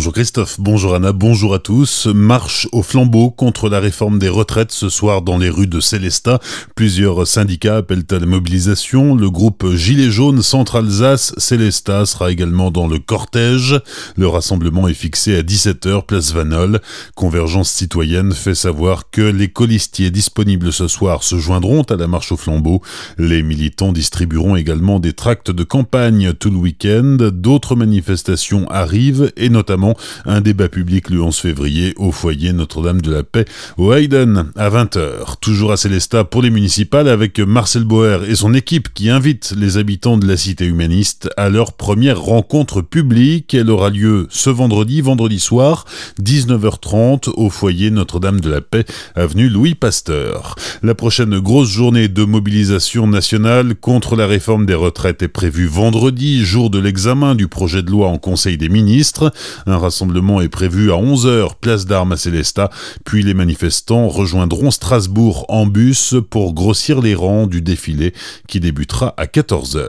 Bonjour Christophe, bonjour Anna, bonjour à tous. Marche au flambeau contre la réforme des retraites ce soir dans les rues de Célestat. Plusieurs syndicats appellent à la mobilisation. Le groupe Gilets jaunes Centre-Alsace Célestat sera également dans le cortège. Le rassemblement est fixé à 17h place Vanol. Convergence citoyenne fait savoir que les colistiers disponibles ce soir se joindront à la marche au flambeau. Les militants distribueront également des tracts de campagne tout le week-end. D'autres manifestations arrivent et notamment un débat public le 11 février au foyer Notre-Dame de la Paix au Hayden à 20h. Toujours à Célestat pour les municipales avec Marcel Boer et son équipe qui invitent les habitants de la cité humaniste à leur première rencontre publique. Elle aura lieu ce vendredi, vendredi soir, 19h30 au foyer Notre-Dame de la Paix, avenue Louis Pasteur. La prochaine grosse journée de mobilisation nationale contre la réforme des retraites est prévue vendredi, jour de l'examen du projet de loi en Conseil des ministres. Rassemblement est prévu à 11h, place d'Armes à Célestat, puis les manifestants rejoindront Strasbourg en bus pour grossir les rangs du défilé qui débutera à 14h.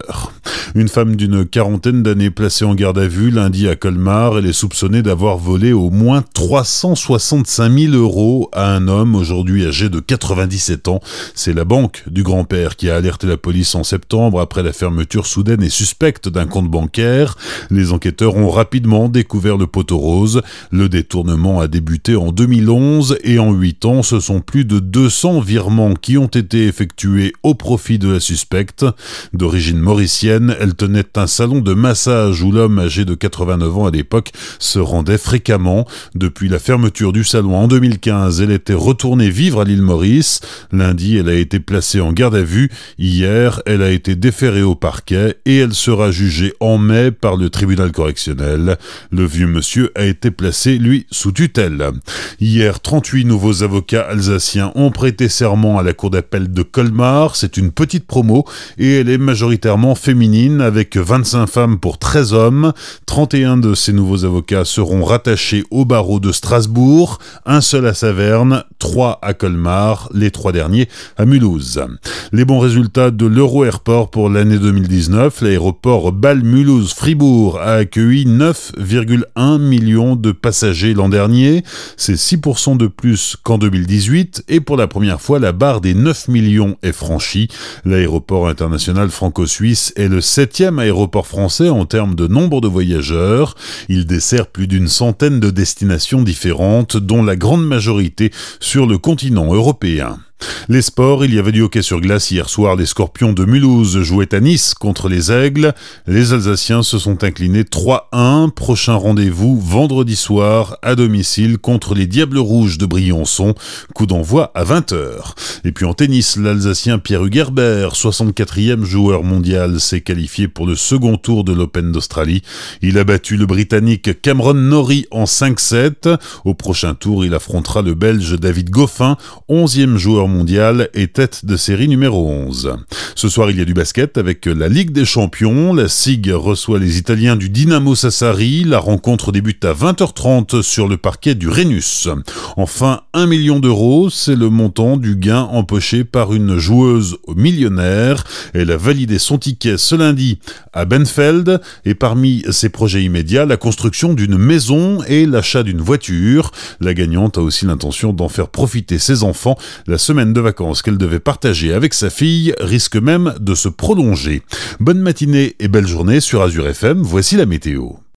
Une femme d'une quarantaine d'années placée en garde à vue lundi à Colmar, elle est soupçonnée d'avoir volé au moins 365 000 euros à un homme aujourd'hui âgé de 97 ans. C'est la banque du grand-père qui a alerté la police en septembre après la fermeture soudaine et suspecte d'un compte bancaire. Les enquêteurs ont rapidement découvert le Le détournement a débuté en 2011 et en 8 ans, ce sont plus de 200 virements qui ont été effectués au profit de la suspecte. D'origine mauricienne, elle tenait un salon de massage où l'homme âgé de 89 ans à l'époque se rendait fréquemment. Depuis la fermeture du salon en 2015, elle était retournée vivre à l'île Maurice. Lundi, elle a été placée en garde à vue. Hier, elle a été déférée au parquet et elle sera jugée en mai par le tribunal correctionnel. Le vieux monsieur a été placé, lui, sous tutelle. Hier, 38 nouveaux avocats alsaciens ont prêté serment à la cour d'appel de Colmar. C'est une petite promo et elle est majoritairement féminine avec 25 femmes pour 13 hommes. 31 de ces nouveaux avocats seront rattachés au barreau de Strasbourg, un seul à Saverne, trois à Colmar, les trois derniers à Mulhouse. Les bons résultats de l'Euro Airport pour l'année 2019, l'aéroport Bâle-Mulhouse-Fribourg a accueilli 9,1 millions de passagers l'an dernier. C'est 6% de plus qu'en 2018 et pour la première fois, la barre des 9 millions est franchie. L'aéroport international franco-suisse est le septième aéroport français en termes de nombre de voyageurs. Il dessert plus d'une centaine de destinations différentes, dont la grande majorité sur le continent européen. Les sports, il y avait du hockey sur glace hier soir. Les Scorpions de Mulhouse jouaient à Nice contre les Aigles. Les Alsaciens se sont inclinés 3-1. Prochain rendez-vous vendredi soir à domicile contre les Diables Rouges de Briançon. Coup d'envoi à 20h. Et puis en tennis, l'Alsacien Pierre Hugerbert, 64e joueur mondial, s'est qualifié pour le second tour de l'Open d'Australie. Il a battu le Britannique Cameron Norrie en 5-7. Au prochain tour, il affrontera le Belge David Goffin, 11e joueur mondial et tête de série numéro 11. Ce soir, il y a du basket avec la Ligue des Champions. La SIG reçoit les Italiens du Dynamo Sassari. La rencontre débute à 20h30 sur le parquet du Rhenus. Enfin, 1 million d'euros, c'est le montant du gain empoché par une joueuse millionnaire. Elle a validé son ticket ce lundi à Benfeld et parmi ses projets immédiats, la construction d'une maison et l'achat d'une voiture. La gagnante a aussi l'intention d'en faire profiter ses enfants la de vacances qu'elle devait partager avec sa fille risque même de se prolonger. Bonne matinée et belle journée sur Azure FM, voici la météo.